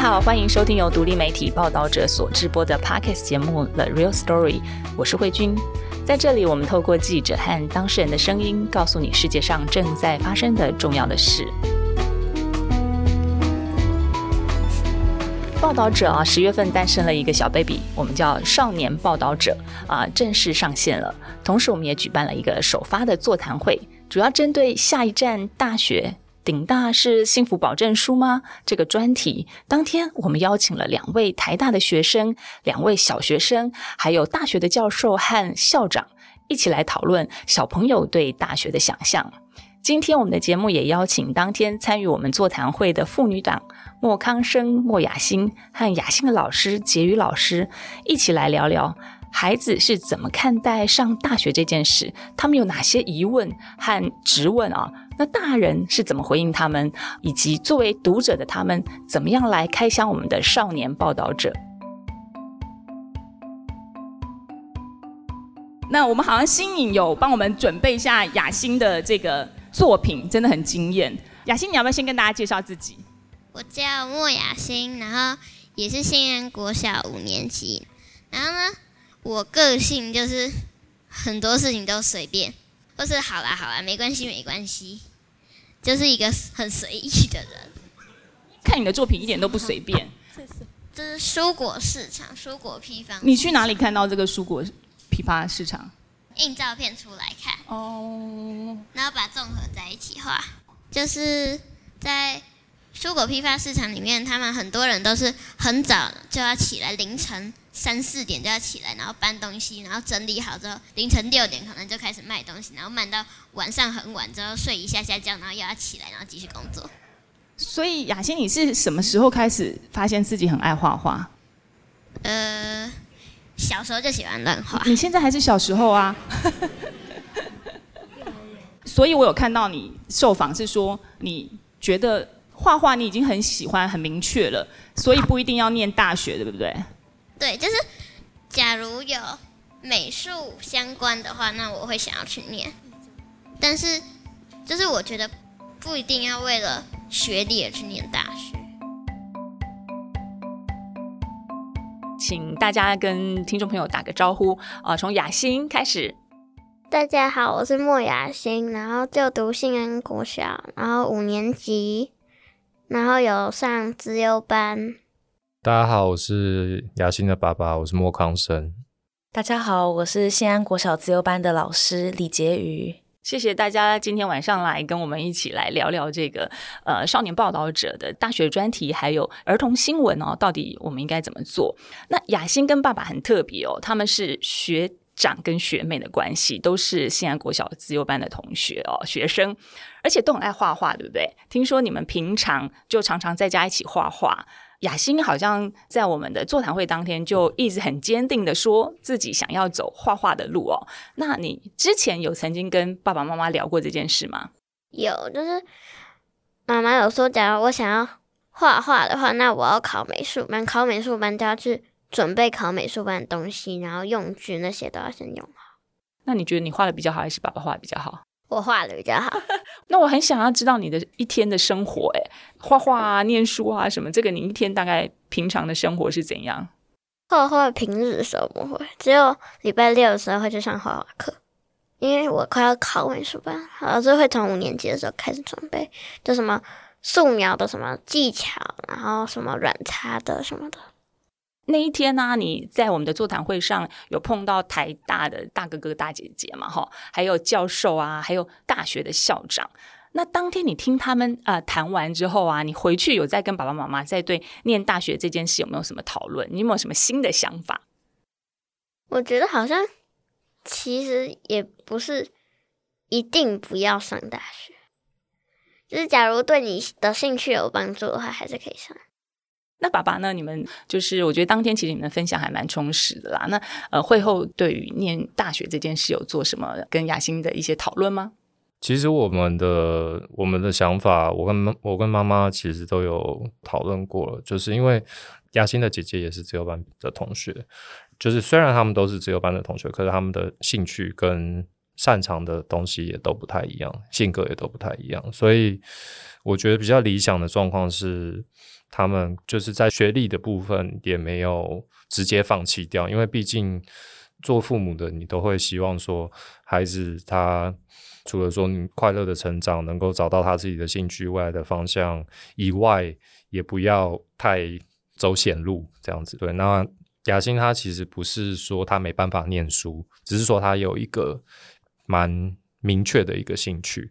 好，欢迎收听由独立媒体报道者所直播的 Podcast 节目《The Real Story》，我是慧君。在这里，我们透过记者和当事人的声音，告诉你世界上正在发生的重要的事。报道者啊，十月份诞生了一个小 baby，我们叫少年报道者啊，正式上线了。同时，我们也举办了一个首发的座谈会，主要针对下一站大学。顶大是幸福保证书吗？这个专题当天，我们邀请了两位台大的学生、两位小学生，还有大学的教授和校长，一起来讨论小朋友对大学的想象。今天我们的节目也邀请当天参与我们座谈会的妇女党莫康生、莫雅欣和雅欣的老师杰宇老师，一起来聊聊孩子是怎么看待上大学这件事，他们有哪些疑问和质问啊？那大人是怎么回应他们，以及作为读者的他们怎么样来开箱我们的少年报道者？那我们好像新颖有帮我们准备一下雅欣的这个作品，真的很惊艳。雅欣，你要不要先跟大家介绍自己？我叫莫雅欣，然后也是新安国小五年级。然后呢，我个性就是很多事情都随便，或是好啦好啦，没关系没关系。就是一个很随意的人。看你的作品一点都不随便。这是蔬果市场，蔬果批发。你去哪里看到这个蔬果批发市场？印照片出来看。哦。然后把综合在一起画。就是在蔬果批发市场里面，他们很多人都是很早就要起来，凌晨。三四点就要起来，然后搬东西，然后整理好之后，凌晨六点可能就开始卖东西，然后卖到晚上很晚之后睡一下下觉，然后又要起来，然后继续工作。所以雅欣，你是什么时候开始发现自己很爱画画？呃，小时候就喜欢乱画。你现在还是小时候啊？所以我有看到你受访是说，你觉得画画你已经很喜欢、很明确了，所以不一定要念大学，对不对？对，就是假如有美术相关的话，那我会想要去念。但是，就是我觉得不一定要为了学历而去念大学。请大家跟听众朋友打个招呼啊！从雅欣开始。大家好，我是莫雅欣，然后就读信安国小，然后五年级，然后有上资优班。大家好，我是雅欣的爸爸，我是莫康生。大家好，我是新安国小自由班的老师李杰瑜。谢谢大家今天晚上来跟我们一起来聊聊这个呃少年报道者的大学专题，还有儿童新闻哦，到底我们应该怎么做？那雅欣跟爸爸很特别哦，他们是学长跟学妹的关系，都是新安国小自由班的同学哦，学生，而且都很爱画画，对不对？听说你们平常就常常在家一起画画。雅欣好像在我们的座谈会当天就一直很坚定的说自己想要走画画的路哦。那你之前有曾经跟爸爸妈妈聊过这件事吗？有，就是妈妈有说，假如我想要画画的话，那我要考美术班，考美术班就要去准备考美术班的东西，然后用具那些都要先用好。那你觉得你画的比较好，还是爸爸画的比较好？我画的比较好，那我很想要知道你的一天的生活，哎，画画啊、念书啊什么，这个你一天大概平常的生活是怎样？画画平日的时候不会，只有礼拜六的时候会去上画画课，因为我快要考美术班，老师会从五年级的时候开始准备，就什么素描的什么技巧，然后什么软擦的什么的。那一天呢，你在我们的座谈会上有碰到台大的大哥哥大姐姐嘛？哈，还有教授啊，还有大学的校长。那当天你听他们啊谈完之后啊，你回去有在跟爸爸妈妈在对念大学这件事有没有什么讨论？你有没有什么新的想法？我觉得好像其实也不是一定不要上大学，就是假如对你的兴趣有帮助的话，还是可以上。那爸爸呢？你们就是我觉得当天其实你们分享还蛮充实的啦。那呃，会后对于念大学这件事有做什么跟雅欣的一些讨论吗？其实我们的我们的想法，我跟我跟妈妈其实都有讨论过了。就是因为雅欣的姐姐也是自由班的同学，就是虽然他们都是自由班的同学，可是他们的兴趣跟擅长的东西也都不太一样，性格也都不太一样，所以我觉得比较理想的状况是，他们就是在学历的部分也没有直接放弃掉，因为毕竟做父母的你都会希望说，孩子他除了说你快乐的成长，能够找到他自己的兴趣、未来的方向以外，也不要太走险路这样子。对，那。雅欣他其实不是说他没办法念书，只是说他有一个蛮明确的一个兴趣。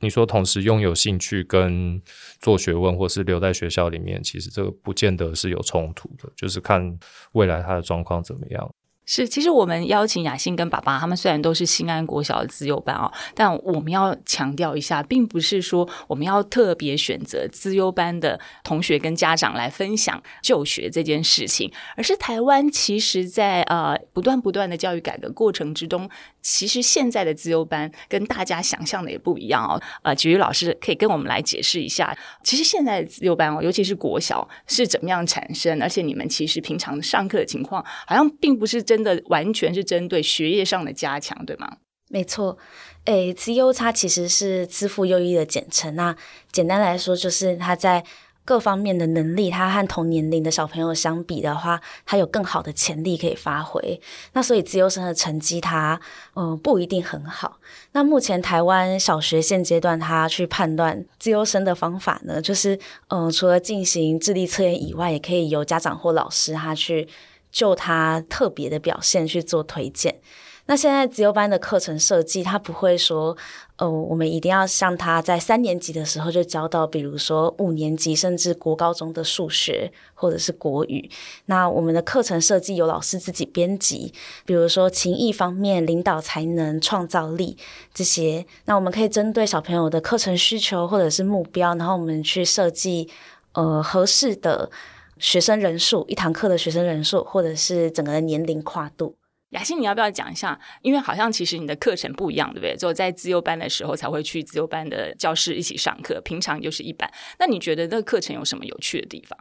你说同时拥有兴趣跟做学问，或是留在学校里面，其实这个不见得是有冲突的，就是看未来他的状况怎么样。是，其实我们邀请雅欣跟爸爸，他们虽然都是新安国小的资优班哦，但我们要强调一下，并不是说我们要特别选择资优班的同学跟家长来分享就学这件事情，而是台湾其实在呃不断不断的教育改革过程之中，其实现在的资优班跟大家想象的也不一样哦。呃，菊玉老师可以跟我们来解释一下，其实现在的资优班哦，尤其是国小是怎么样产生，而且你们其实平常上课的情况，好像并不是真。真的完全是针对学业上的加强，对吗？没错，诶，资优差其实是资赋优异的简称。那简单来说，就是他在各方面的能力，他和同年龄的小朋友相比的话，他有更好的潜力可以发挥。那所以资优生的成绩，他嗯不一定很好。那目前台湾小学现阶段，他去判断资优生的方法呢，就是嗯除了进行智力测验以外，也可以由家长或老师他去。就他特别的表现去做推荐。那现在自由班的课程设计，他不会说，呃，我们一定要像他在三年级的时候就教到，比如说五年级甚至国高中的数学或者是国语。那我们的课程设计由老师自己编辑，比如说情谊方面、领导才能、创造力这些。那我们可以针对小朋友的课程需求或者是目标，然后我们去设计呃合适的。学生人数，一堂课的学生人数，或者是整个的年龄跨度。雅欣，你要不要讲一下？因为好像其实你的课程不一样，对不对？只有在自由班的时候才会去自由班的教室一起上课，平常就是一班。那你觉得那个课程有什么有趣的地方？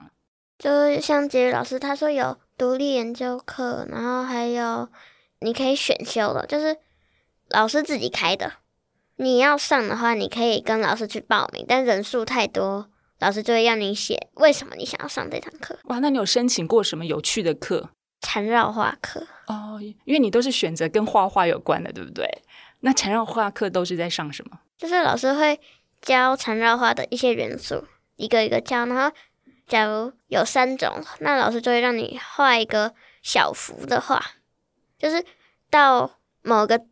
就像杰宇老师他说有独立研究课，然后还有你可以选修的，就是老师自己开的。你要上的话，你可以跟老师去报名，但人数太多。老师就会让你写为什么你想要上这堂课。哇，那你有申请过什么有趣的课？缠绕画课哦，因为你都是选择跟画画有关的，对不对？那缠绕画课都是在上什么？就是老师会教缠绕画的一些元素，一个一个教。然后，假如有三种，那老师就会让你画一个小幅的画，就是到某个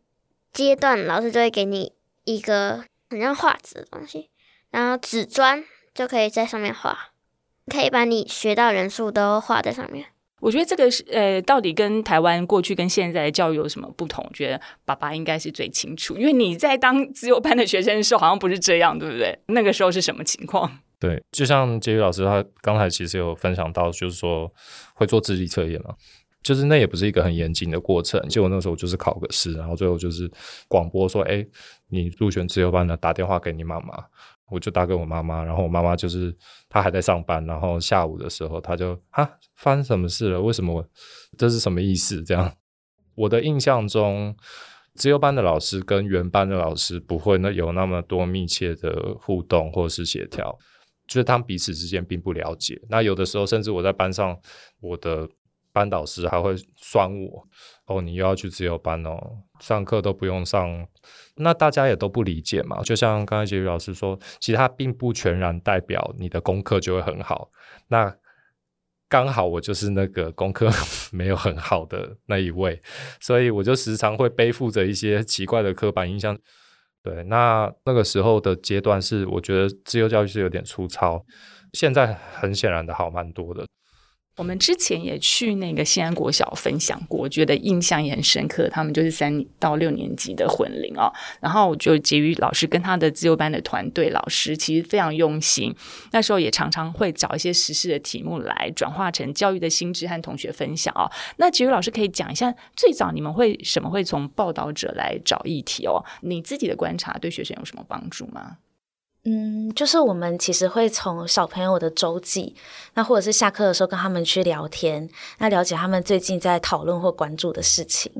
阶段，老师就会给你一个很像画纸的东西，然后纸砖。就可以在上面画，可以把你学到人数都画在上面。我觉得这个是呃，到底跟台湾过去跟现在的教育有什么不同？我觉得爸爸应该是最清楚，因为你在当自由班的学生的时候，好像不是这样，对不对？那个时候是什么情况？对，就像杰宇老师他刚才其实有分享到，就是说会做智力测验嘛，就是那也不是一个很严谨的过程。结果那时候就是考个试，然后最后就是广播说：“哎，你入选自由班了，打电话给你妈妈。”我就打给我妈妈，然后我妈妈就是她还在上班，然后下午的时候，她就啊，发生什么事了？为什么？这是什么意思？这样，我的印象中，自由班的老师跟原班的老师不会那有那么多密切的互动或是协调，就是他们彼此之间并不了解。那有的时候，甚至我在班上，我的班导师还会酸我。哦，你又要去自由班哦，上课都不用上，那大家也都不理解嘛。就像刚才杰宇老师说，其实他并不全然代表你的功课就会很好。那刚好我就是那个功课 没有很好的那一位，所以我就时常会背负着一些奇怪的刻板印象。对，那那个时候的阶段是，我觉得自由教育是有点粗糙，现在很显然的好蛮多的。我们之前也去那个西安国小分享过，我觉得印象也很深刻。他们就是三到六年级的混龄哦，然后就结于老师跟他的自由班的团队老师其实非常用心，那时候也常常会找一些实事的题目来转化成教育的心智和同学分享哦。那结于老师可以讲一下，最早你们会什么会从报道者来找议题哦？你自己的观察对学生有什么帮助吗？嗯，就是我们其实会从小朋友的周记，那或者是下课的时候跟他们去聊天，那了解他们最近在讨论或关注的事情，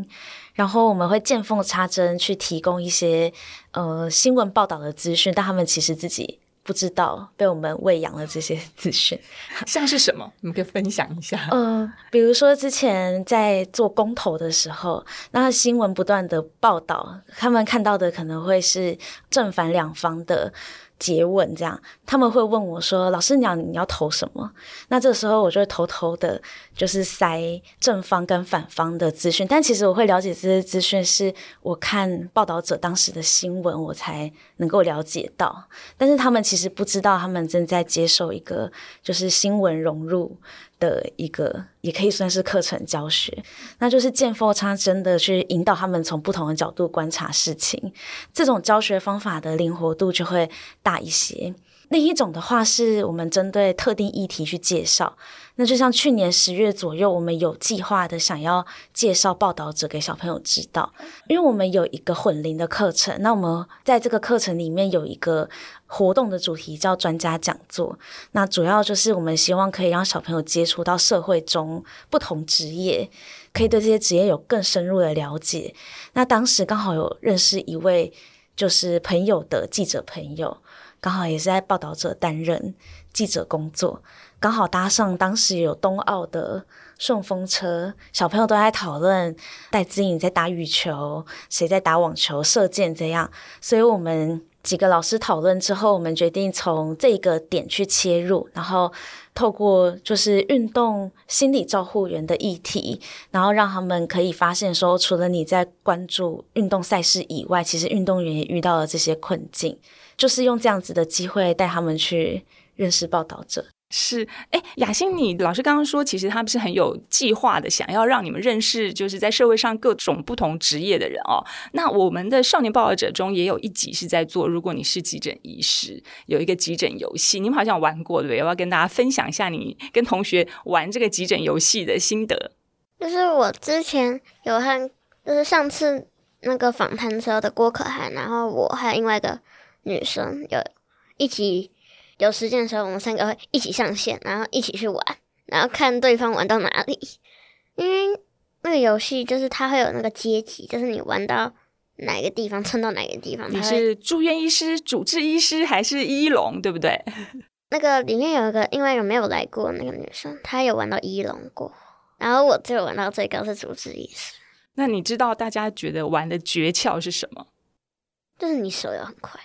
然后我们会见缝插针去提供一些呃新闻报道的资讯，但他们其实自己。不知道被我们喂养了这些资讯，像是什么？你们可以分享一下。嗯，比如说之前在做公投的时候，那新闻不断的报道，他们看到的可能会是正反两方的。接吻这样，他们会问我说：“老师，你要你要投什么？”那这时候我就会偷偷的，就是塞正方跟反方的资讯。但其实我会了解这些资讯，是我看报道者当时的新闻，我才能够了解到。但是他们其实不知道，他们正在接受一个就是新闻融入。的一个也可以算是课程教学，那就是见缝插针的去引导他们从不同的角度观察事情，这种教学方法的灵活度就会大一些。另一种的话，是我们针对特定议题去介绍。那就像去年十月左右，我们有计划的想要介绍报道者给小朋友知道，因为我们有一个混龄的课程。那我们在这个课程里面有一个活动的主题叫专家讲座。那主要就是我们希望可以让小朋友接触到社会中不同职业，可以对这些职业有更深入的了解。那当时刚好有认识一位就是朋友的记者朋友。刚好也是在报道者担任记者工作，刚好搭上当时有冬奥的顺风车，小朋友都在讨论戴资颖在打羽球，谁在打网球、射箭这样，所以我们几个老师讨论之后，我们决定从这个点去切入，然后透过就是运动心理照护员的议题，然后让他们可以发现说，除了你在关注运动赛事以外，其实运动员也遇到了这些困境。就是用这样子的机会带他们去认识报道者。是，哎，雅欣，你老师刚刚说，其实他们是很有计划的，想要让你们认识，就是在社会上各种不同职业的人哦。那我们的少年报道者中也有一集是在做，如果你是急诊医师，有一个急诊游戏，你们好像玩过对不对？要不要跟大家分享一下你跟同学玩这个急诊游戏的心得？就是我之前有和，就是上次那个访谈车的郭可涵，然后我还有另外一个。女生有一起有时间的时候，我们三个会一起上线，然后一起去玩，然后看对方玩到哪里。因为那个游戏就是它会有那个阶级，就是你玩到哪个地方，撑到哪个地方。你是住院医师、主治医师还是一龙，对不对？那个里面有一个，因为有没有来过那个女生，她有玩到一龙过，然后我只有玩到最高是主治医师。那你知道大家觉得玩的诀窍是什么？就是你手要很快。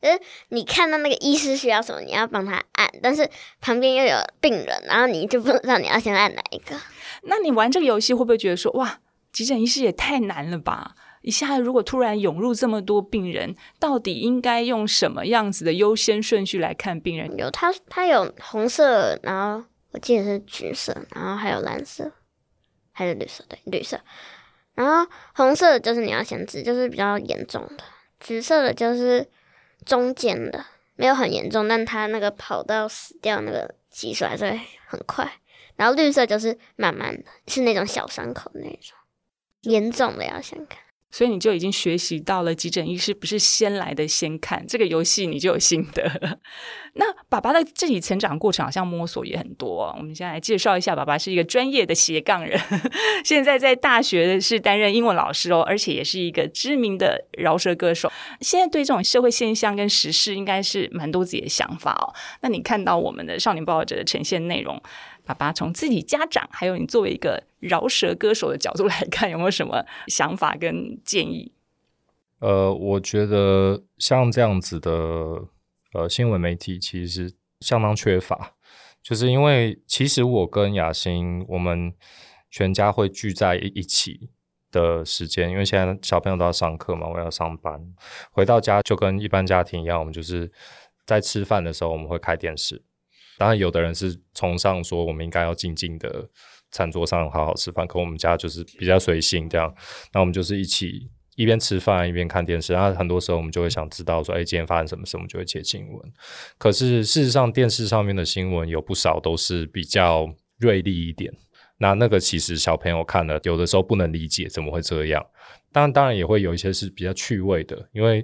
呃，你看到那个医师需要什么，你要帮他按，但是旁边又有病人，然后你就不知道你要先按哪一个。那你玩这个游戏会不会觉得说，哇，急诊医师也太难了吧？一下如果突然涌入这么多病人，到底应该用什么样子的优先顺序来看病人？有它，它有红色，然后我记得是橘色，然后还有蓝色，还是绿色？对，绿色。然后红色的就是你要先治，就是比较严重的；橘色的就是。中间的没有很严重，但他那个跑到死掉那个技术还是很快。然后绿色就是慢慢的，是那种小伤口那种，严重的要先看。所以你就已经学习到了急诊医师不是先来的先看这个游戏，你就有心得。那爸爸的自己成长过程好像摸索也很多。我们先来介绍一下，爸爸是一个专业的斜杠人，现在在大学是担任英文老师哦，而且也是一个知名的饶舌歌手。现在对这种社会现象跟时事，应该是蛮多自己的想法哦。那你看到我们的少年报道者的呈现内容？爸爸从自己家长，还有你作为一个饶舌歌手的角度来看，有没有什么想法跟建议？呃，我觉得像这样子的呃新闻媒体其实相当缺乏，就是因为其实我跟雅欣，我们全家会聚在一起的时间，因为现在小朋友都要上课嘛，我要上班，回到家就跟一般家庭一样，我们就是在吃饭的时候我们会开电视。当然，有的人是崇尚说我们应该要静静的餐桌上好好吃饭，可我们家就是比较随性这样。那我们就是一起一边吃饭一边看电视，然后很多时候我们就会想知道说，哎，今天发生什么事，我们就会切新闻。可是事实上，电视上面的新闻有不少都是比较锐利一点。那那个其实小朋友看了，有的时候不能理解怎么会这样。当然，当然也会有一些是比较趣味的，因为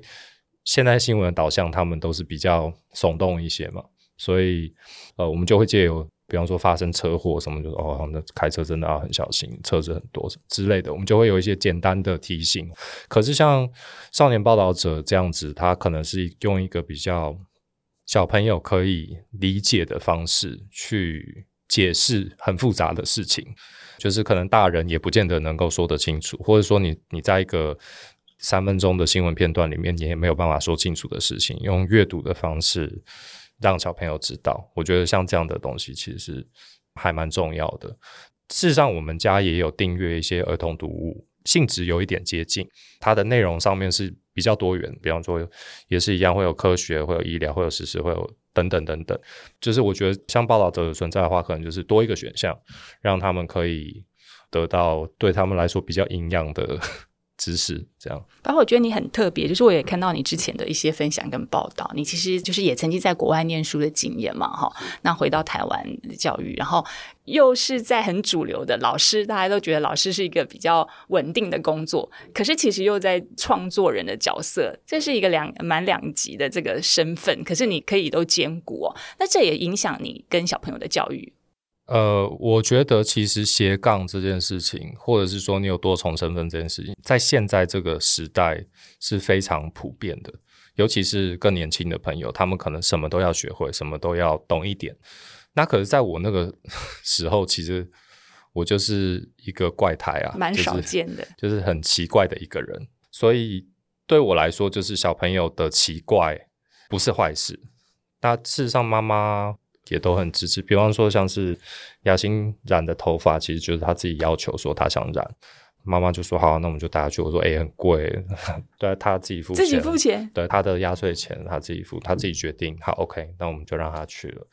现在新闻的导向他们都是比较耸动一些嘛。所以，呃，我们就会借由比方说发生车祸什么，就哦，那开车真的要很小心，车子很多之类的，我们就会有一些简单的提醒。可是像少年报道者这样子，他可能是用一个比较小朋友可以理解的方式去解释很复杂的事情，就是可能大人也不见得能够说得清楚，或者说你你在一个三分钟的新闻片段里面，你也没有办法说清楚的事情，用阅读的方式。让小朋友知道，我觉得像这样的东西其实是还蛮重要的。事实上，我们家也有订阅一些儿童读物，性质有一点接近，它的内容上面是比较多元。比方说，也是一样会有科学，会有医疗，会有实事，会有等等等等。就是我觉得像报道者的存在的话，可能就是多一个选项，让他们可以得到对他们来说比较营养的。知识这样，包括我觉得你很特别，就是我也看到你之前的一些分享跟报道，你其实就是也曾经在国外念书的经验嘛，哈。那回到台湾教育，然后又是在很主流的老师，大家都觉得老师是一个比较稳定的工作，可是其实又在创作人的角色，这是一个两蛮两级的这个身份，可是你可以都兼顾哦。那这也影响你跟小朋友的教育。呃，我觉得其实斜杠这件事情，或者是说你有多重身份这件事情，在现在这个时代是非常普遍的，尤其是更年轻的朋友，他们可能什么都要学会，什么都要懂一点。那可是在我那个 时候，其实我就是一个怪胎啊，蛮少见的，就是很奇怪的一个人。所以对我来说，就是小朋友的奇怪不是坏事。那事实上，妈妈。也都很支持，比方说像是雅欣染的头发，其实就是他自己要求说他想染，妈妈就说好，那我们就带他去。我说哎，很贵，对他自己付，自己付钱，对他的压岁钱他自己付，他自己决定。好，OK，那我们就让他去了。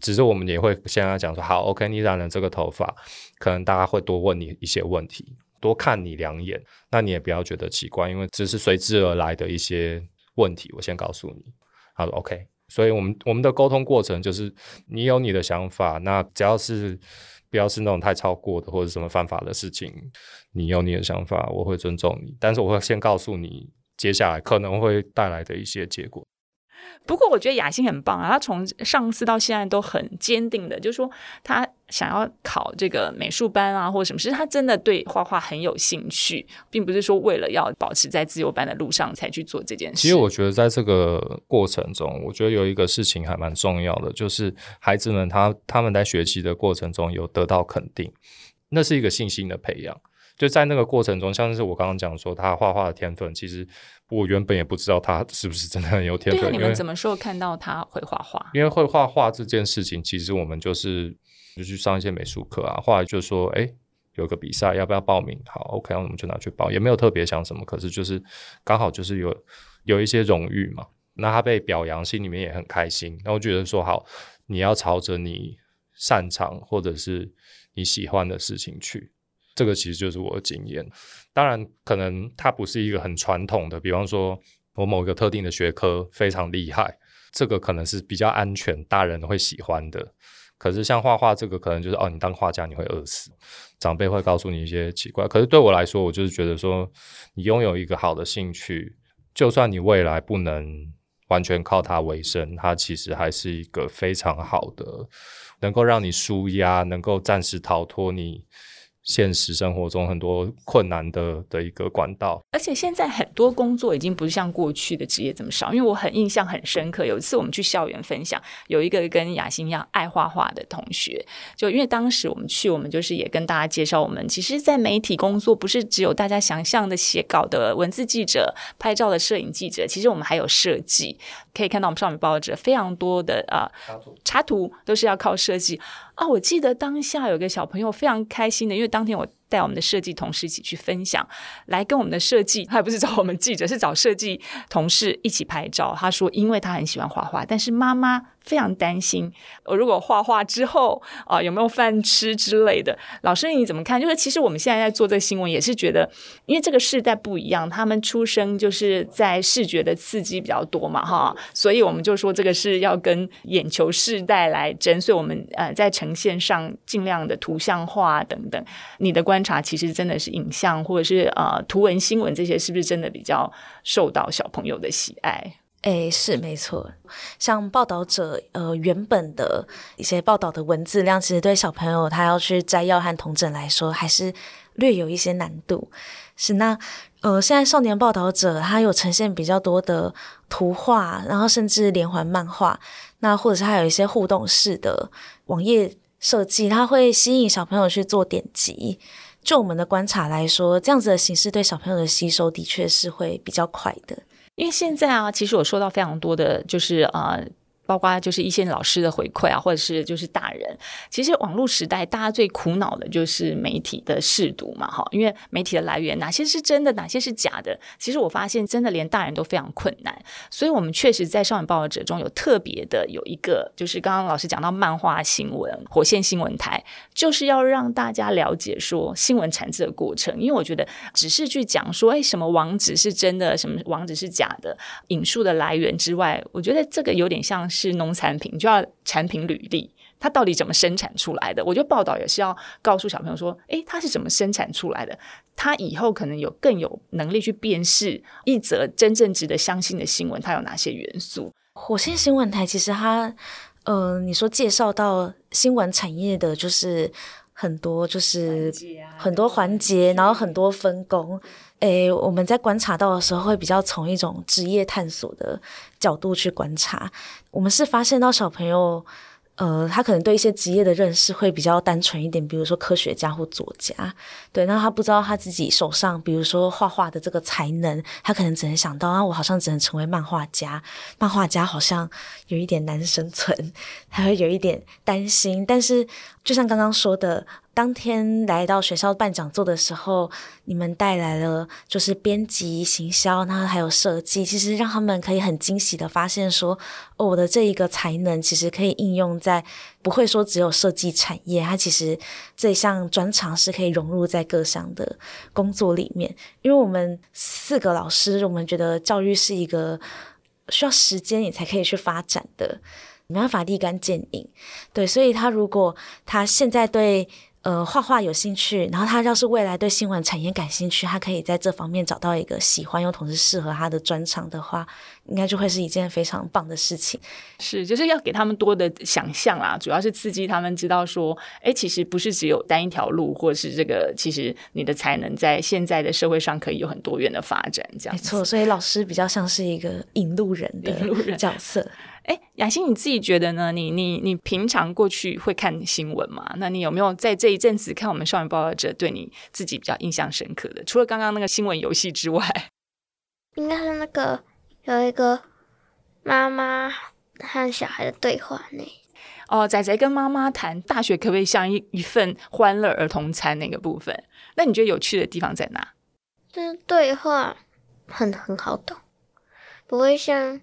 只是我们也会先跟他讲说，好，OK，你染了这个头发，可能大家会多问你一些问题，多看你两眼，那你也不要觉得奇怪，因为这是随之而来的一些问题。我先告诉你，他说 OK。所以，我们我们的沟通过程就是，你有你的想法，那只要是不要是那种太超过的或者什么犯法的事情，你有你的想法，我会尊重你，但是我会先告诉你接下来可能会带来的一些结果。不过我觉得雅欣很棒啊，他从上次到现在都很坚定的，就是说他想要考这个美术班啊，或者什么，其实他真的对画画很有兴趣，并不是说为了要保持在自由班的路上才去做这件事。其实我觉得在这个过程中，我觉得有一个事情还蛮重要的，就是孩子们他他们在学习的过程中有得到肯定，那是一个信心的培养。就在那个过程中，像是我刚刚讲说他画画的天分，其实我原本也不知道他是不是真的很有天分。你们什么时候看到他会画画？因为会画画这件事情，其实我们就是就去上一些美术课啊。后来就说，哎，有个比赛，要不要报名？好，OK，那我们就拿去报。也没有特别想什么，可是就是刚好就是有有一些荣誉嘛。那他被表扬，心里面也很开心。那我觉得说，好，你要朝着你擅长或者是你喜欢的事情去。这个其实就是我的经验，当然可能它不是一个很传统的，比方说我某一个特定的学科非常厉害，这个可能是比较安全，大人会喜欢的。可是像画画这个，可能就是哦，你当画家你会饿死，长辈会告诉你一些奇怪。可是对我来说，我就是觉得说，你拥有一个好的兴趣，就算你未来不能完全靠它为生，它其实还是一个非常好的，能够让你舒压，能够暂时逃脱你。现实生活中很多困难的的一个管道，而且现在很多工作已经不像过去的职业这么少。因为我很印象很深刻，有一次我们去校园分享，有一个跟雅欣一样爱画画的同学，就因为当时我们去，我们就是也跟大家介绍，我们其实，在媒体工作不是只有大家想象的写稿的文字记者、拍照的摄影记者，其实我们还有设计。可以看到我们上面报纸非常多的啊插图都是要靠设计啊。我记得当下有个小朋友非常开心的，因为当天我。带我们的设计同事一起去分享，来跟我们的设计，他也不是找我们记者，是找设计同事一起拍照。他说，因为他很喜欢画画，但是妈妈非常担心，我如果画画之后啊，有没有饭吃之类的。老师你怎么看？就是其实我们现在在做这个新闻，也是觉得，因为这个世代不一样，他们出生就是在视觉的刺激比较多嘛，哈，所以我们就说这个是要跟眼球世代来争，所以我们呃在呈现上尽量的图像化等等，你的关。观察其实真的是影像或者是呃图文新闻这些，是不是真的比较受到小朋友的喜爱？哎，是没错。像报道者呃原本的一些报道的文字量，其实对小朋友他要去摘要和同整来说，还是略有一些难度。是那呃，现在少年报道者他有呈现比较多的图画，然后甚至连环漫画，那或者是还有一些互动式的网页设计，它会吸引小朋友去做点击。就我们的观察来说，这样子的形式对小朋友的吸收的确是会比较快的。因为现在啊，其实我收到非常多的，就是呃。包括就是一线老师的回馈啊，或者是就是大人，其实网络时代大家最苦恼的就是媒体的试读嘛，哈，因为媒体的来源哪些是真的，哪些是假的，其实我发现真的连大人都非常困难，所以我们确实在少年报道者中有特别的有一个，就是刚刚老师讲到漫画新闻火线新闻台，就是要让大家了解说新闻产制的过程，因为我觉得只是去讲说，哎，什么网址是真的，什么网址是假的，引述的来源之外，我觉得这个有点像是。是农产品就要产品履历，它到底怎么生产出来的？我觉得报道也是要告诉小朋友说，诶，它是怎么生产出来的？他以后可能有更有能力去辨识一则真正值得相信的新闻，它有哪些元素？火星新闻台其实它，呃，你说介绍到新闻产业的，就是很多，就是很多环节，然后很多分工。诶，我们在观察到的时候，会比较从一种职业探索的角度去观察。我们是发现到小朋友。呃，他可能对一些职业的认识会比较单纯一点，比如说科学家或作家，对。那他不知道他自己手上，比如说画画的这个才能，他可能只能想到啊，我好像只能成为漫画家，漫画家好像有一点难生存，他会有一点担心。但是，就像刚刚说的。当天来到学校办讲座的时候，你们带来了就是编辑、行销，然后还有设计，其实让他们可以很惊喜的发现说，哦，我的这一个才能其实可以应用在不会说只有设计产业，它其实这项专长是可以融入在各项的工作里面。因为我们四个老师，我们觉得教育是一个需要时间你才可以去发展的，没办法立竿见影。对，所以他如果他现在对呃，画画有兴趣，然后他要是未来对新闻产业感兴趣，他可以在这方面找到一个喜欢又同时适合他的专长的话，应该就会是一件非常棒的事情。是，就是要给他们多的想象啊，主要是刺激他们知道说，哎，其实不是只有单一条路，或者是这个，其实你的才能在现在的社会上可以有很多元的发展。这样没错，所以老师比较像是一个引路人的角色。哎，雅欣，你自己觉得呢？你你你平常过去会看新闻吗？那你有没有在这一阵子看我们少年报道者，对你自己比较印象深刻的？除了刚刚那个新闻游戏之外，应该是那个有一个妈妈和小孩的对话呢。哦，仔仔跟妈妈谈大学可不可以像一一份欢乐儿童餐那个部分？那你觉得有趣的地方在哪？就是对话很很好懂，不会像。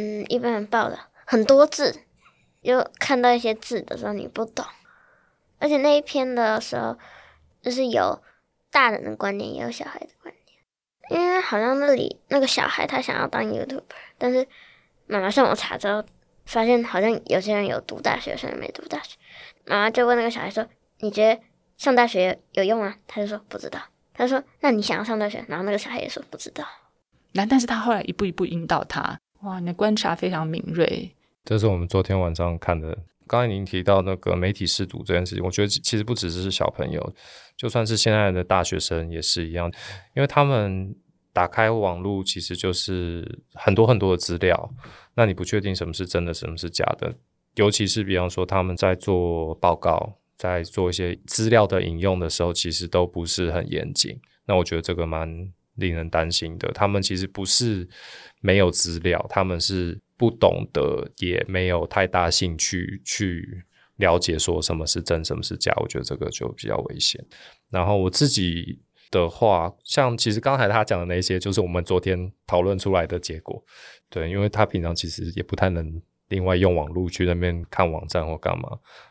嗯，一般人报的很多字，就看到一些字的时候你不懂，而且那一篇的时候，就是有大人的观点，也有小孩的观点。因为好像那里那个小孩他想要当 YouTuber，但是妈妈上网查之后，发现好像有些人有读大学，有些人没读大学。妈妈就问那个小孩说：“你觉得上大学有用吗？”他就说：“不知道。”他说：“那你想要上大学？”然后那个小孩也说：“不知道。”那但是他后来一步一步引导他。哇，你的观察非常敏锐。这是我们昨天晚上看的。刚才您提到那个媒体试读这件事情，我觉得其实不只是小朋友，就算是现在的大学生也是一样，因为他们打开网络其实就是很多很多的资料，那你不确定什么是真的，什么是假的。尤其是比方说他们在做报告，在做一些资料的引用的时候，其实都不是很严谨。那我觉得这个蛮令人担心的。他们其实不是。没有资料，他们是不懂得，也没有太大兴趣去了解说什么是真，什么是假。我觉得这个就比较危险。然后我自己的话，像其实刚才他讲的那些，就是我们昨天讨论出来的结果。对，因为他平常其实也不太能。另外用网络去那边看网站或干嘛？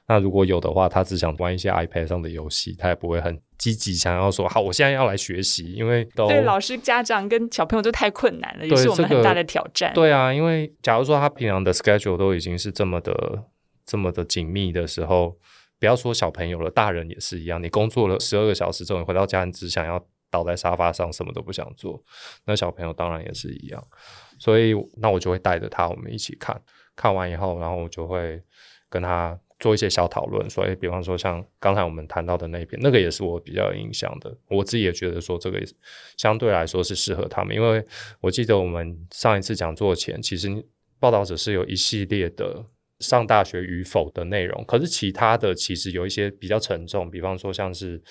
那如果有的话，他只想玩一些 iPad 上的游戏，他也不会很积极想要说好，我现在要来学习。因为对老师、家长跟小朋友都太困难了，也是我们很大的挑战。对啊，因为假如说他平常的 schedule 都已经是这么的、这么的紧密的时候，不要说小朋友了，大人也是一样。你工作了十二个小时之后，你回到家，你只想要倒在沙发上，什么都不想做。那小朋友当然也是一样，所以那我就会带着他，我们一起看。看完以后，然后我就会跟他做一些小讨论，所以，比方说像刚才我们谈到的那篇，那个也是我比较有印象的。我自己也觉得说，这个相对来说是适合他们，因为我记得我们上一次讲座前，其实报道者是有一系列的。上大学与否的内容，可是其他的其实有一些比较沉重，比方说像是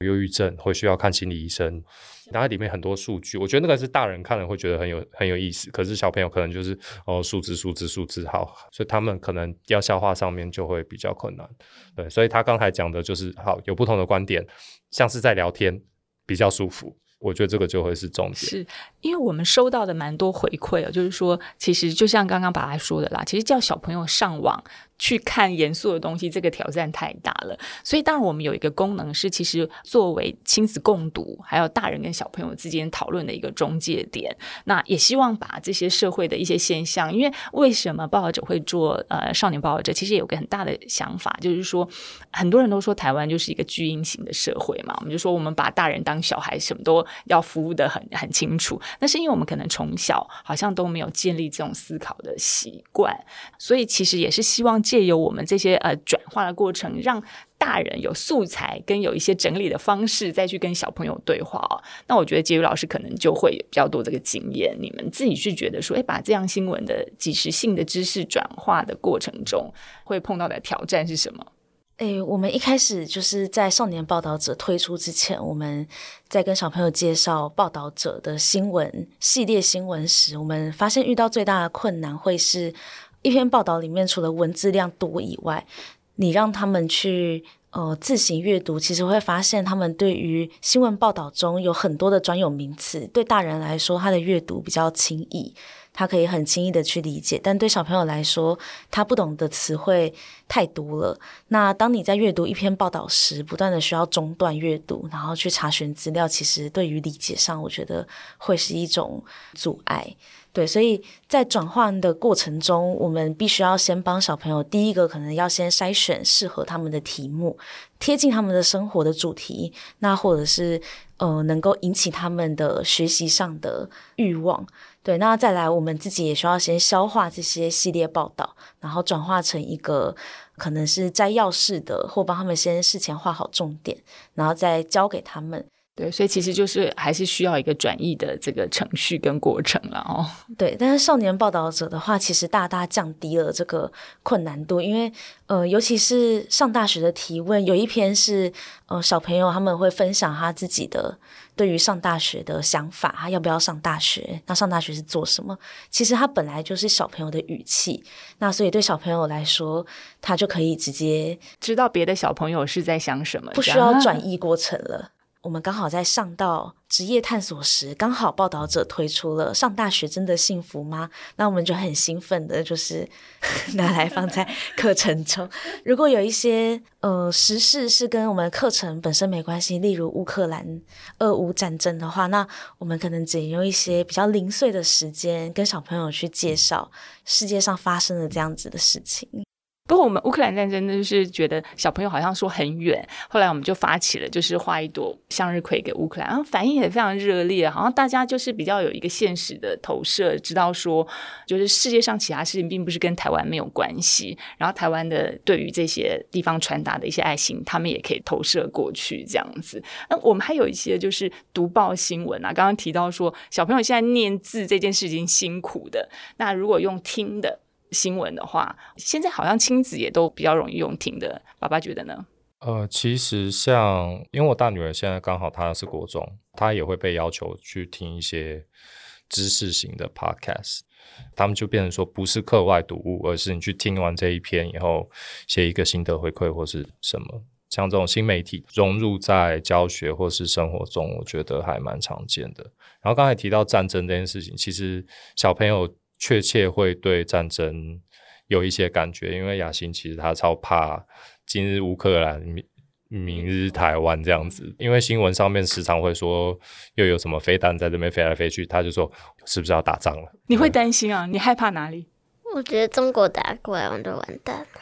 忧郁症会需要看心理医生，然后里面很多数据，我觉得那个是大人看了会觉得很有很有意思，可是小朋友可能就是哦数字数字数字好，所以他们可能要消化上面就会比较困难。对，所以他刚才讲的就是好有不同的观点，像是在聊天比较舒服。我觉得这个就会是重点，是因为我们收到的蛮多回馈啊，就是说，其实就像刚刚爸爸说的啦，其实叫小朋友上网。去看严肃的东西，这个挑战太大了。所以，当然我们有一个功能是，其实作为亲子共读，还有大人跟小朋友之间讨论的一个中介点。那也希望把这些社会的一些现象，因为为什么报道者会做呃少年报道者，其实也有个很大的想法，就是说很多人都说台湾就是一个巨婴型的社会嘛。我们就说我们把大人当小孩，什么都要服务的很很清楚。那是因为我们可能从小好像都没有建立这种思考的习惯，所以其实也是希望。借由我们这些呃转化的过程，让大人有素材跟有一些整理的方式，再去跟小朋友对话哦。那我觉得杰宇老师可能就会有比较多这个经验。你们自己是觉得说，哎，把这样新闻的即时性的知识转化的过程中，会碰到的挑战是什么？哎，我们一开始就是在少年报道者推出之前，我们在跟小朋友介绍报道者的新闻系列新闻时，我们发现遇到最大的困难会是。一篇报道里面，除了文字量多以外，你让他们去呃自行阅读，其实会发现他们对于新闻报道中有很多的专有名词，对大人来说，他的阅读比较轻易，他可以很轻易的去理解；但对小朋友来说，他不懂的词汇太多了。那当你在阅读一篇报道时，不断的需要中断阅读，然后去查询资料，其实对于理解上，我觉得会是一种阻碍。对，所以在转换的过程中，我们必须要先帮小朋友，第一个可能要先筛选适合他们的题目，贴近他们的生活的主题，那或者是呃能够引起他们的学习上的欲望。对，那再来，我们自己也需要先消化这些系列报道，然后转化成一个可能是摘要式的，或帮他们先事前画好重点，然后再交给他们。对，所以其实就是还是需要一个转译的这个程序跟过程了哦。对，但是少年报道者的话，其实大大降低了这个困难度，因为呃，尤其是上大学的提问，有一篇是呃小朋友他们会分享他自己的对于上大学的想法，他要不要上大学？那上大学是做什么？其实他本来就是小朋友的语气，那所以对小朋友来说，他就可以直接知道别的小朋友是在想什么，不需要转译过程了。我们刚好在上到职业探索时，刚好报道者推出了“上大学真的幸福吗？”那我们就很兴奋的，就是 拿来放在课程中。如果有一些呃时事是跟我们课程本身没关系，例如乌克兰俄乌战争的话，那我们可能只用一些比较零碎的时间，跟小朋友去介绍世界上发生的这样子的事情。不过我们乌克兰战争呢，就是觉得小朋友好像说很远，后来我们就发起了，就是画一朵向日葵给乌克兰，然后反应也非常热烈，好像大家就是比较有一个现实的投射，知道说就是世界上其他事情并不是跟台湾没有关系，然后台湾的对于这些地方传达的一些爱心，他们也可以投射过去这样子。那我们还有一些就是读报新闻啊，刚刚提到说小朋友现在念字这件事情辛苦的，那如果用听的。新闻的话，现在好像亲子也都比较容易用听的，爸爸觉得呢？呃，其实像因为我大女儿现在刚好她是国中，她也会被要求去听一些知识型的 podcast，他们就变成说不是课外读物，而是你去听完这一篇以后写一个心得回馈或是什么，像这种新媒体融入在教学或是生活中，我觉得还蛮常见的。然后刚才提到战争这件事情，其实小朋友。确切会对战争有一些感觉，因为雅欣其实他超怕今日乌克兰，明明日台湾这样子，因为新闻上面时常会说又有什么飞弹在这边飞来飞去，他就说是不是要打仗了？你会担心啊？你害怕哪里？我觉得中国打过来我们就完蛋了。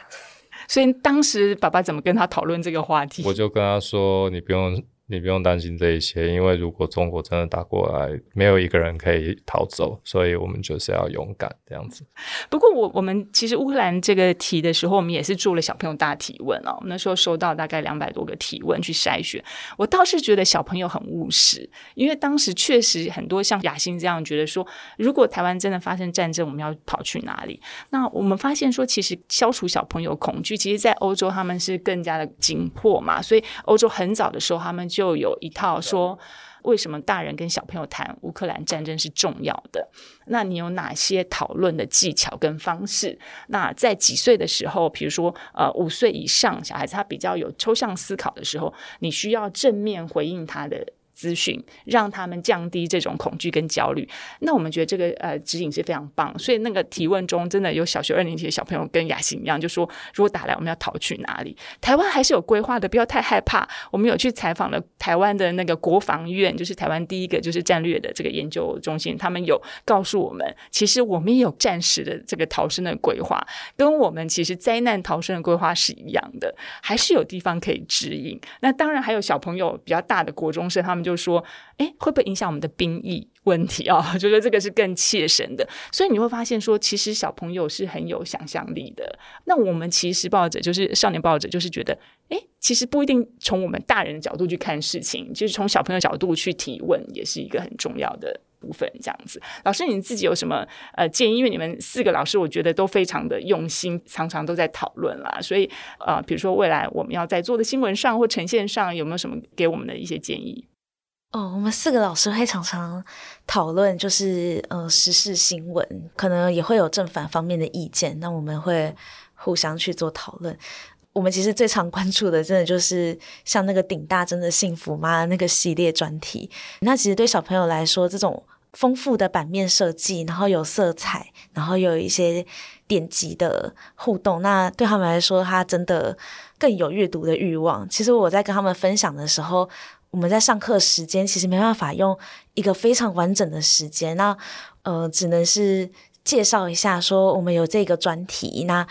所以当时爸爸怎么跟他讨论这个话题？我就跟他说：“你不用你不用担心这一些，因为如果中国真的打过来，没有一个人可以逃走，所以我们就是要勇敢这样子。不过，我我们其实乌克兰这个题的时候，我们也是做了小朋友大提问哦。那时候收到大概两百多个提问去筛选，我倒是觉得小朋友很务实，因为当时确实很多像雅欣这样觉得说，如果台湾真的发生战争，我们要跑去哪里？那我们发现说，其实消除小朋友恐惧，其实，在欧洲他们是更加的紧迫嘛，所以欧洲很早的时候他们。就有一套说，为什么大人跟小朋友谈乌克兰战争是重要的？那你有哪些讨论的技巧跟方式？那在几岁的时候，比如说呃五岁以上小孩子，他比较有抽象思考的时候，你需要正面回应他的。资讯让他们降低这种恐惧跟焦虑，那我们觉得这个呃指引是非常棒。所以那个提问中真的有小学二年级的小朋友跟雅欣一样，就说如果打来，我们要逃去哪里？台湾还是有规划的，不要太害怕。我们有去采访了台湾的那个国防院，就是台湾第一个就是战略的这个研究中心，他们有告诉我们，其实我们也有战时的这个逃生的规划，跟我们其实灾难逃生的规划是一样的，还是有地方可以指引。那当然还有小朋友比较大的国中生，他们。就就说，哎，会不会影响我们的兵役问题啊？就说这个是更切身的，所以你会发现说，其实小朋友是很有想象力的。那我们其实抱着就是少年抱着，就是觉得，哎，其实不一定从我们大人的角度去看事情，就是从小朋友角度去提问，也是一个很重要的部分。这样子，老师你自己有什么呃建议？因为你们四个老师，我觉得都非常的用心，常常都在讨论啦。所以呃，比如说未来我们要在做的新闻上或呈现上，有没有什么给我们的一些建议？哦，我们四个老师会常常讨论，就是呃时事新闻，可能也会有正反方面的意见，那我们会互相去做讨论。我们其实最常关注的，真的就是像那个顶大真的幸福吗那个系列专题。那其实对小朋友来说，这种丰富的版面设计，然后有色彩，然后有一些点击的互动，那对他们来说，他真的更有阅读的欲望。其实我在跟他们分享的时候。我们在上课时间其实没办法用一个非常完整的时间，那呃，只能是介绍一下，说我们有这个专题。那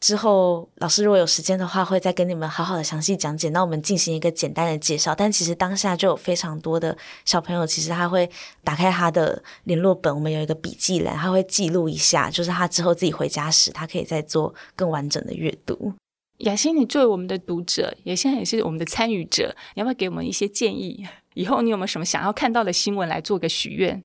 之后老师如果有时间的话，会再跟你们好好的详细讲解。那我们进行一个简单的介绍。但其实当下就有非常多的小朋友，其实他会打开他的联络本，我们有一个笔记栏，他会记录一下，就是他之后自己回家时，他可以再做更完整的阅读。雅欣，你作为我们的读者，也现在也是我们的参与者，你要不要给我们一些建议？以后你有没有什么想要看到的新闻来做个许愿？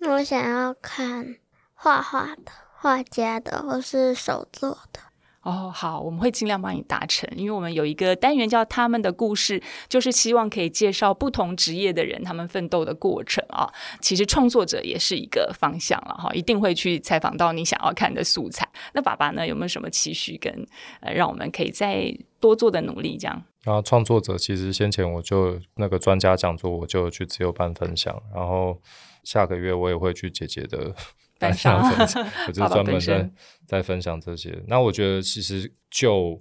我想要看画画的、画家的，或是手作的。哦，好，我们会尽量帮你达成，因为我们有一个单元叫他们的故事，就是希望可以介绍不同职业的人他们奋斗的过程啊。其实创作者也是一个方向了哈，一定会去采访到你想要看的素材。那爸爸呢，有没有什么期许跟呃，让我们可以再多做的努力？这样。然后创作者其实先前我就那个专家讲座，我就去自由班分享，然后下个月我也会去姐姐的。分享，我就专门在在分享这些。那我觉得其实就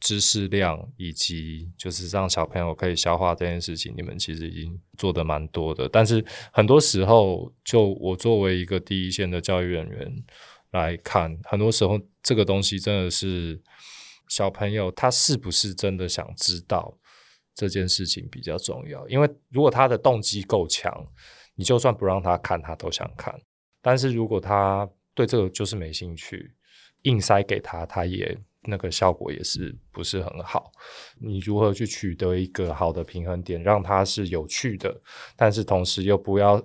知识量以及就是让小朋友可以消化这件事情，你们其实已经做的蛮多的。但是很多时候，就我作为一个第一线的教育人员来看，很多时候这个东西真的是小朋友他是不是真的想知道这件事情比较重要。因为如果他的动机够强，你就算不让他看，他都想看。但是如果他对这个就是没兴趣，硬塞给他，他也那个效果也是不是很好。你如何去取得一个好的平衡点，让他是有趣的，但是同时又不要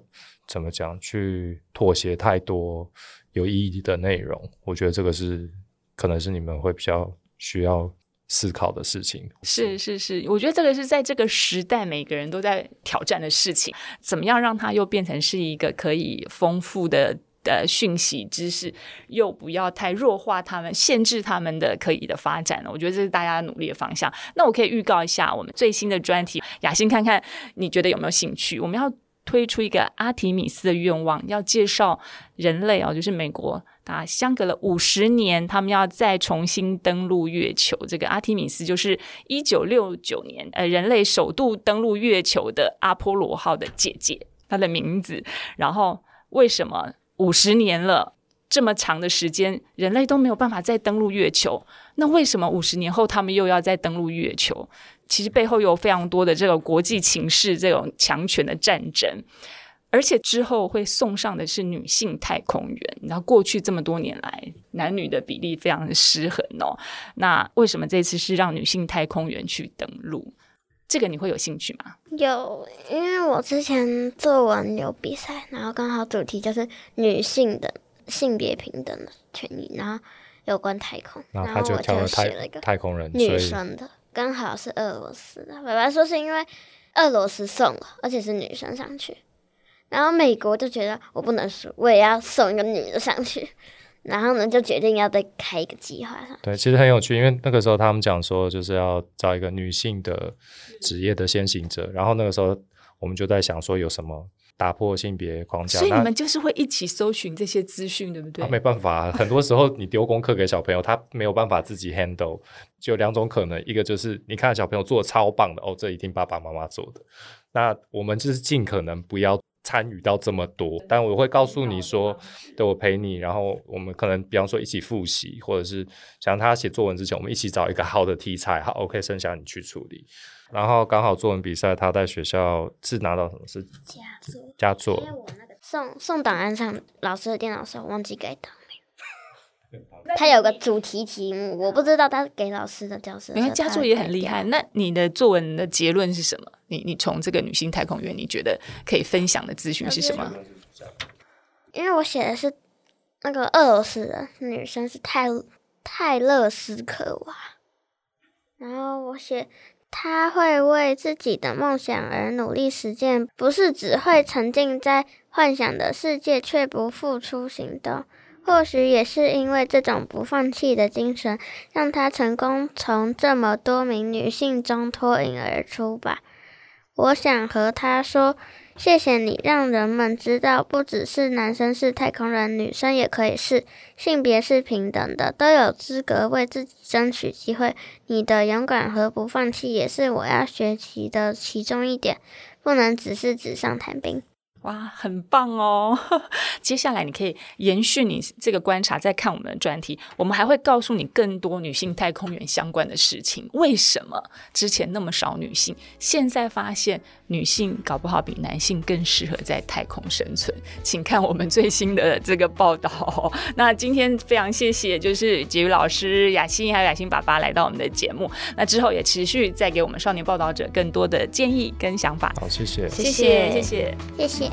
怎么讲去妥协太多有意义的内容？我觉得这个是可能是你们会比较需要思考的事情。是是是，我觉得这个是在这个时代每个人都在挑战的事情。怎么样让它又变成是一个可以丰富的？的讯息知识，又不要太弱化他们，限制他们的可以的发展我觉得这是大家努力的方向。那我可以预告一下我们最新的专题，雅欣看看你觉得有没有兴趣？我们要推出一个阿提米斯的愿望，要介绍人类哦，就是美国啊，相隔了五十年，他们要再重新登陆月球。这个阿提米斯就是一九六九年，呃，人类首度登陆月球的阿波罗号的姐姐，她的名字。然后为什么？五十年了，这么长的时间，人类都没有办法再登陆月球。那为什么五十年后他们又要再登陆月球？其实背后有非常多的这个国际情势，这种强权的战争。而且之后会送上的是女性太空员，然后过去这么多年来，男女的比例非常的失衡哦。那为什么这次是让女性太空员去登陆？这个你会有兴趣吗？有，因为我之前作文有比赛，然后刚好主题就是女性的性别平等的权益，然后有关太空，然后我就写了一个太空人女生的，刚好是俄罗斯的。爸爸说是因为俄罗斯送了，而且是女生上去。然后美国就觉得我不能输，我也要送一个女的上去。然后呢，就决定要再开一个计划。对，其实很有趣，因为那个时候他们讲说，就是要找一个女性的职业的先行者。然后那个时候我们就在想说，有什么打破性别框架？所以你们就是会一起搜寻这些资讯，对不对？没办法，很多时候你丢功课给小朋友，他没有办法自己 handle。就两种可能，一个就是你看小朋友做的超棒的，哦，这一定爸爸妈妈做的。那我们就是尽可能不要。参与到这么多，但我会告诉你说，对我陪你，然后我们可能比方说一起复习，或者是想他写作文之前，我们一起找一个好的题材，好，OK，剩下你去处理。然后刚好作文比赛，他在学校是拿到什么是佳作，佳作。因为我那个送送档案上老师的电脑时候忘记给档。他有个主题题目，我不知道他给老师的教室。你看佳作也很厉害。那你的作文的结论是什么？你你从这个女性太空员，你觉得可以分享的资讯是什么？因为我写的是那个俄罗斯的女生是泰泰勒斯科娃，然后我写她会为自己的梦想而努力实践，不是只会沉浸在幻想的世界却不付出行动。或许也是因为这种不放弃的精神，让她成功从这么多名女性中脱颖而出吧。我想和她说：“谢谢你，让人们知道，不只是男生是太空人，女生也可以是，性别是平等的，都有资格为自己争取机会。你的勇敢和不放弃，也是我要学习的其中一点，不能只是纸上谈兵。”哇，很棒哦！接下来你可以延续你这个观察，再看我们的专题。我们还会告诉你更多女性太空员相关的事情。为什么之前那么少女性，现在发现女性搞不好比男性更适合在太空生存？请看我们最新的这个报道。那今天非常谢谢，就是杰宇老师、雅欣还有雅欣爸爸来到我们的节目。那之后也持续再给我们少年报道者更多的建议跟想法。好，谢谢，谢谢，谢谢，谢谢。